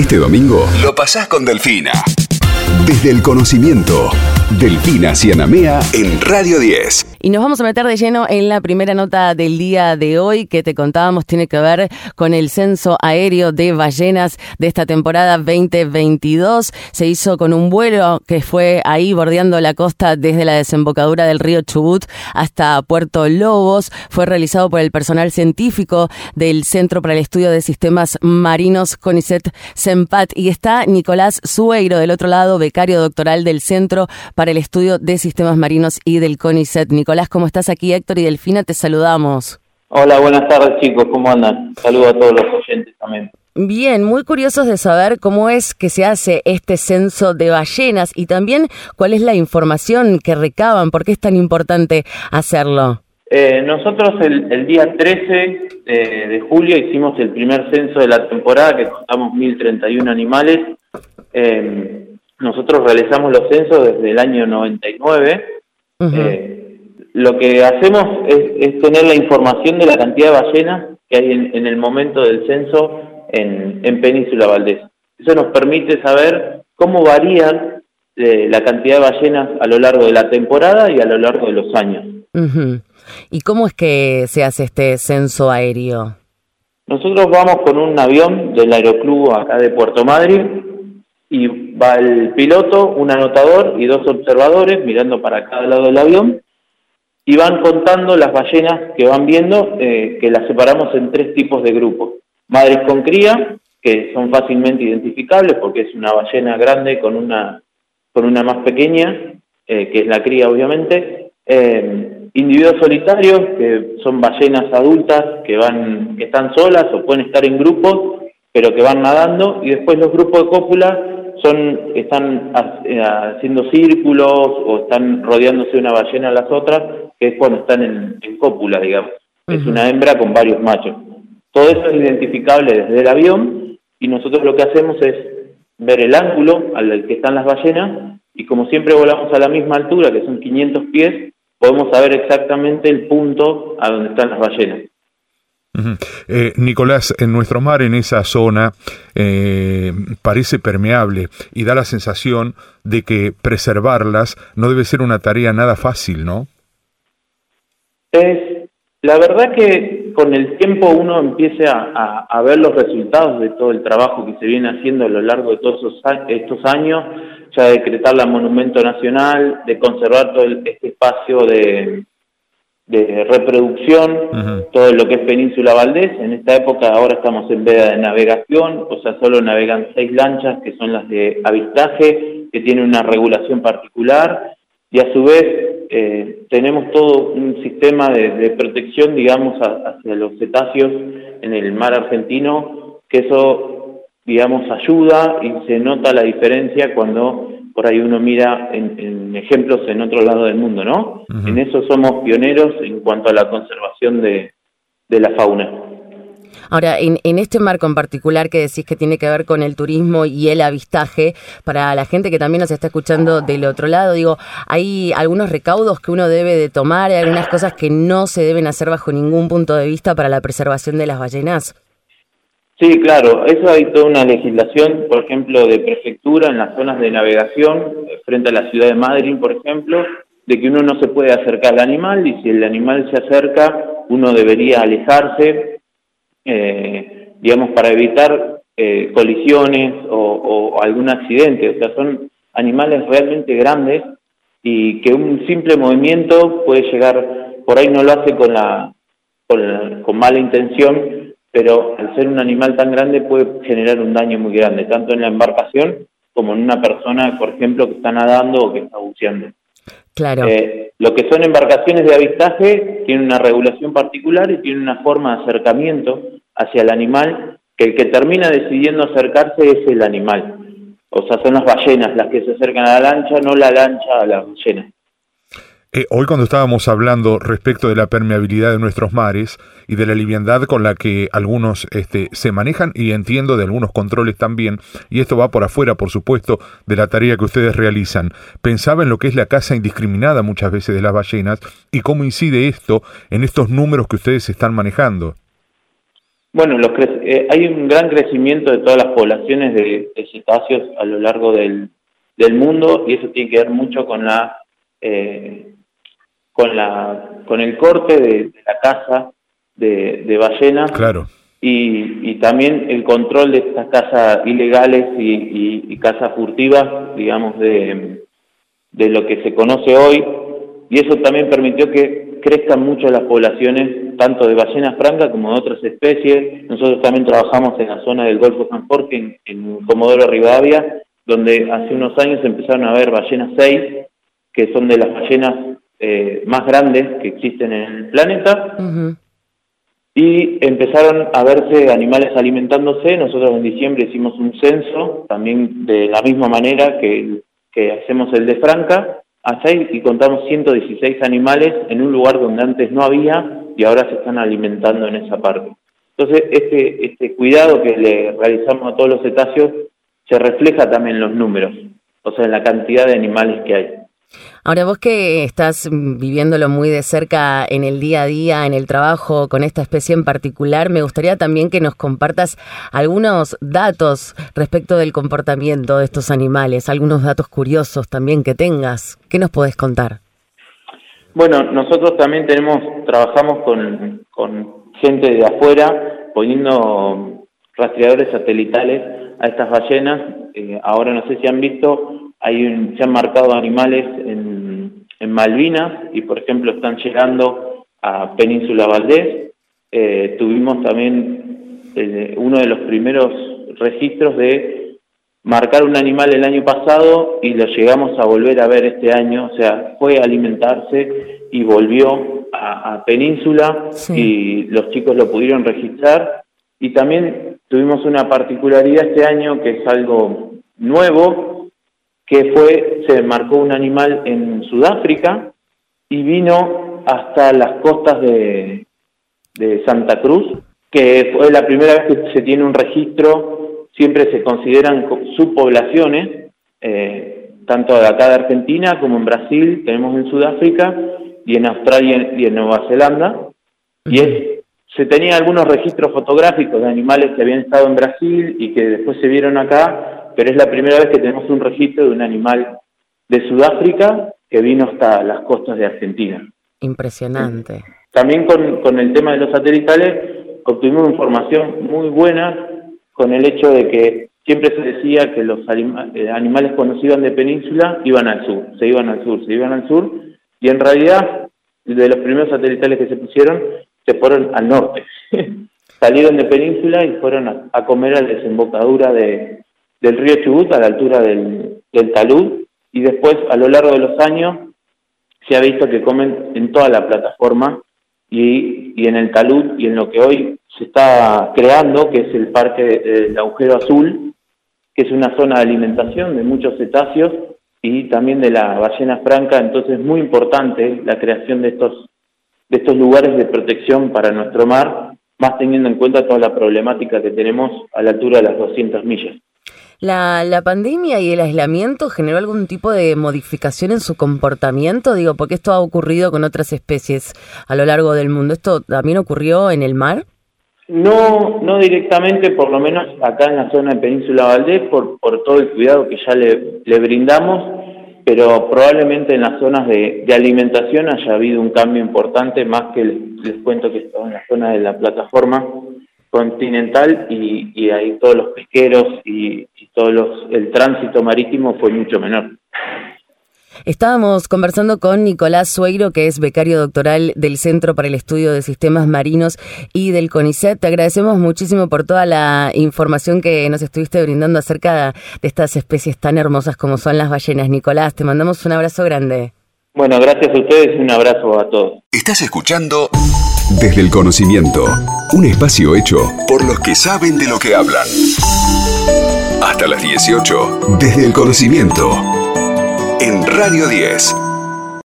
Este domingo lo pasás con Delfina. Desde el conocimiento, Delfina Cianamea en Radio 10. Y nos vamos a meter de lleno en la primera nota del día de hoy que te contábamos tiene que ver con el censo aéreo de ballenas de esta temporada 2022. Se hizo con un vuelo que fue ahí bordeando la costa desde la desembocadura del río Chubut hasta Puerto Lobos. Fue realizado por el personal científico del Centro para el Estudio de Sistemas Marinos CONICET CEMPAT y está Nicolás Sueiro del otro lado, becario doctoral del Centro para el Estudio de Sistemas Marinos y del CONICET. Nicolás, ¿cómo estás aquí? Héctor y Delfina, te saludamos. Hola, buenas tardes chicos, ¿cómo andan? Saludos a todos los oyentes también. Bien, muy curiosos de saber cómo es que se hace este censo de ballenas y también cuál es la información que recaban, por qué es tan importante hacerlo. Eh, nosotros el, día 13 de, julio hicimos el primer censo de la temporada, que contamos 1.031 animales. Eh, nosotros realizamos los censos desde el año 99 lo que hacemos es, tener la información de la cantidad de ballenas que hay en, el momento del censo en, Península Valdés. Eso nos permite saber cómo varían eh, la cantidad de ballenas a lo largo de la temporada y a lo largo de los años. ¿Y cómo es que se hace este censo aéreo? Nosotros vamos con un avión del Aeroclub acá de Puerto Madryn y va el piloto, un anotador y dos observadores mirando para cada lado del avión y van contando las ballenas que van viendo, eh, que las separamos en tres tipos de grupos. Madres con cría, que son fácilmente identificables porque es una ballena grande con una, con una más pequeña, eh, que es la cría obviamente. Eh, individuos solitarios, que son ballenas adultas que, van, que están solas o pueden estar en grupos, pero que van nadando. Y después los grupos de cópula son están haciendo círculos o están rodeándose una ballena a las otras que es cuando están en, cópula, digamos. Es una hembra con varios machos. Todo eso es identificable desde el avión y nosotros lo que hacemos es ver el ángulo al que están las ballenas y como siempre volamos a la misma altura, que son 500 pies, podemos saber exactamente el punto a donde están las ballenas. Eh, Nicolás, en nuestro mar, en esa zona, eh, parece permeable y da la sensación de que preservarlas no debe ser una tarea nada fácil, ¿no? Es, la verdad que con el tiempo uno empieza a, ver los resultados de todo el trabajo que se viene haciendo a lo largo de todos estos años, ya de decretar la monumento nacional, de conservar todo este espacio de, reproducción, todo lo que es Península Valdés. En esta época ahora estamos en veda de navegación, o sea, solo navegan seis lanchas que son las de avistaje, que tienen una regulación particular, y a su vez eh, tenemos todo un sistema de, protección, digamos, hacia los cetáceos en el mar argentino, que eso, digamos, ayuda y se nota la diferencia cuando por ahí uno mira en, ejemplos en otro lado del mundo, ¿no? En eso somos pioneros en cuanto a la conservación de la fauna. Ahora, en, en, este marco en particular que decís que tiene que ver con el turismo y el avistaje, para la gente que también nos está escuchando del otro lado, digo, hay algunos recaudos que uno debe de tomar, hay algunas cosas que no se deben hacer bajo ningún punto de vista para la preservación de las ballenas. Sí, claro, eso hay toda una legislación, por ejemplo, de prefectura en las zonas de navegación, frente a la ciudad de Madrid, por ejemplo, de que uno no se puede acercar al animal y si el animal se acerca, uno debería alejarse eh, digamos, para evitar eh, colisiones o, algún accidente. O sea, son animales realmente grandes y que un simple movimiento puede llegar, por ahí no lo hace con, la, con, mala intención, pero al ser un animal tan grande puede generar un daño muy grande, tanto en la embarcación como en una persona, por ejemplo, que está nadando o que está buceando. Claro. Eh, lo que son embarcaciones de avistaje tienen una regulación particular y tienen una forma de acercamiento hacia el animal, que el que termina decidiendo acercarse es el animal. O sea, son las ballenas las que se acercan a la lancha, no la lancha a la ballena. Eh, hoy cuando estábamos hablando respecto de la permeabilidad de nuestros mares y de la liviandad con la que algunos este, se manejan y entiendo de algunos controles también, y esto va por afuera, por supuesto, de la tarea que ustedes realizan, pensaba en lo que es la caza indiscriminada muchas veces de las ballenas y cómo incide esto en estos números que ustedes están manejando. Bueno, eh, hay un gran crecimiento de todas las poblaciones de, cetáceos a lo largo del, del, mundo y eso tiene que ver mucho con la eh, con la con el corte de, la caza de, de ballenas claro. y, y, también el control de estas cazas ilegales y, y, y cazas furtivas, digamos, de, de lo que se conoce hoy y eso también permitió que crezcan mucho las poblaciones tanto de ballenas francas como de otras especies. Nosotros también trabajamos en la zona del Golfo San Jorge, en, Comodoro Rivadavia, donde hace unos años empezaron a ver ballenas 6, que son de las ballenas eh, más grandes que existen en el planeta. Y empezaron a verse animales alimentándose. Nosotros en diciembre hicimos un censo, también de la misma manera que, que hacemos el de Franca, a y contamos 116 animales en un lugar donde antes no había y ahora se están alimentando en esa parte. Entonces, este, este cuidado que le realizamos a todos los cetáceos se refleja también en los números, o sea, en la cantidad de animales que hay. Ahora vos que estás viviéndolo muy de cerca en el día a día, en el trabajo con esta especie en particular, me gustaría también que nos compartas algunos datos respecto del comportamiento de estos animales, algunos datos curiosos también que tengas. ¿Qué nos podés contar? Bueno, nosotros también tenemos, trabajamos con, con gente de afuera poniendo rastreadores satelitales a estas ballenas. Eh, ahora no sé si han visto hay se han marcado animales en, en, Malvinas y, por ejemplo, están llegando a Península Valdés. Eh, tuvimos también eh, uno de los primeros registros de marcar un animal el año pasado y lo llegamos a volver a ver este año, o sea, fue a alimentarse y volvió a, Península y los chicos lo pudieron registrar. Y también tuvimos una particularidad este año que es algo nuevo, que fue, se marcó un animal en Sudáfrica y vino hasta las costas de, de Santa Cruz, que fue la primera vez que se tiene un registro, siempre se consideran subpoblaciones, eh, tanto de acá de Argentina como en Brasil, tenemos en Sudáfrica y en Australia y en Nueva Zelanda, y es, se tenían algunos registros fotográficos de animales que habían estado en Brasil y que después se vieron acá, pero es la primera vez que tenemos un registro de un animal de Sudáfrica que vino hasta las costas de Argentina. Impresionante. También con, el tema de los satelitales obtuvimos información muy buena con el hecho de que siempre se decía que los eh, animales cuando se iban de península iban al sur, se iban al sur, se iban al sur, y en realidad de los primeros satelitales que se pusieron se fueron al norte. Salieron de península y fueron a comer a la desembocadura de, del río Chubut a la altura del, talud y después a lo largo de los años se ha visto que comen en toda la plataforma y, y en el talud y en lo que hoy se está creando, que es el Parque del Agujero Azul, que es una zona de alimentación de muchos cetáceos y también de la ballena franca, entonces es muy importante la creación de estos, de estos lugares de protección para nuestro mar, más teniendo en cuenta toda la problemática que tenemos a la altura de las 200 millas. ¿La, ¿La pandemia y el aislamiento generó algún tipo de modificación en su comportamiento? Digo, porque esto ha ocurrido con otras especies a lo largo del mundo. ¿Esto también ocurrió en el mar? No, no directamente, por lo menos acá en la zona de Península Valdés, por, todo el cuidado que ya le, brindamos, pero probablemente en las zonas de, alimentación haya habido un cambio importante, más que les, les cuento que estaba en la zona de la plataforma, continental y, y ahí todos los pesqueros y todos los, el tránsito marítimo fue mucho menor. Estábamos conversando con Nicolás Sueiro, que es becario doctoral del Centro para el Estudio de Sistemas Marinos y del CONICET. Te agradecemos muchísimo por toda la información que nos estuviste brindando acerca de estas especies tan hermosas como son las ballenas. Nicolás, te mandamos un abrazo grande. Bueno, gracias a ustedes y un abrazo a todos. Estás escuchando Desde el Conocimiento, un espacio hecho por los que saben de lo que hablan. Hasta las 18, Desde el Conocimiento, en Radio 10.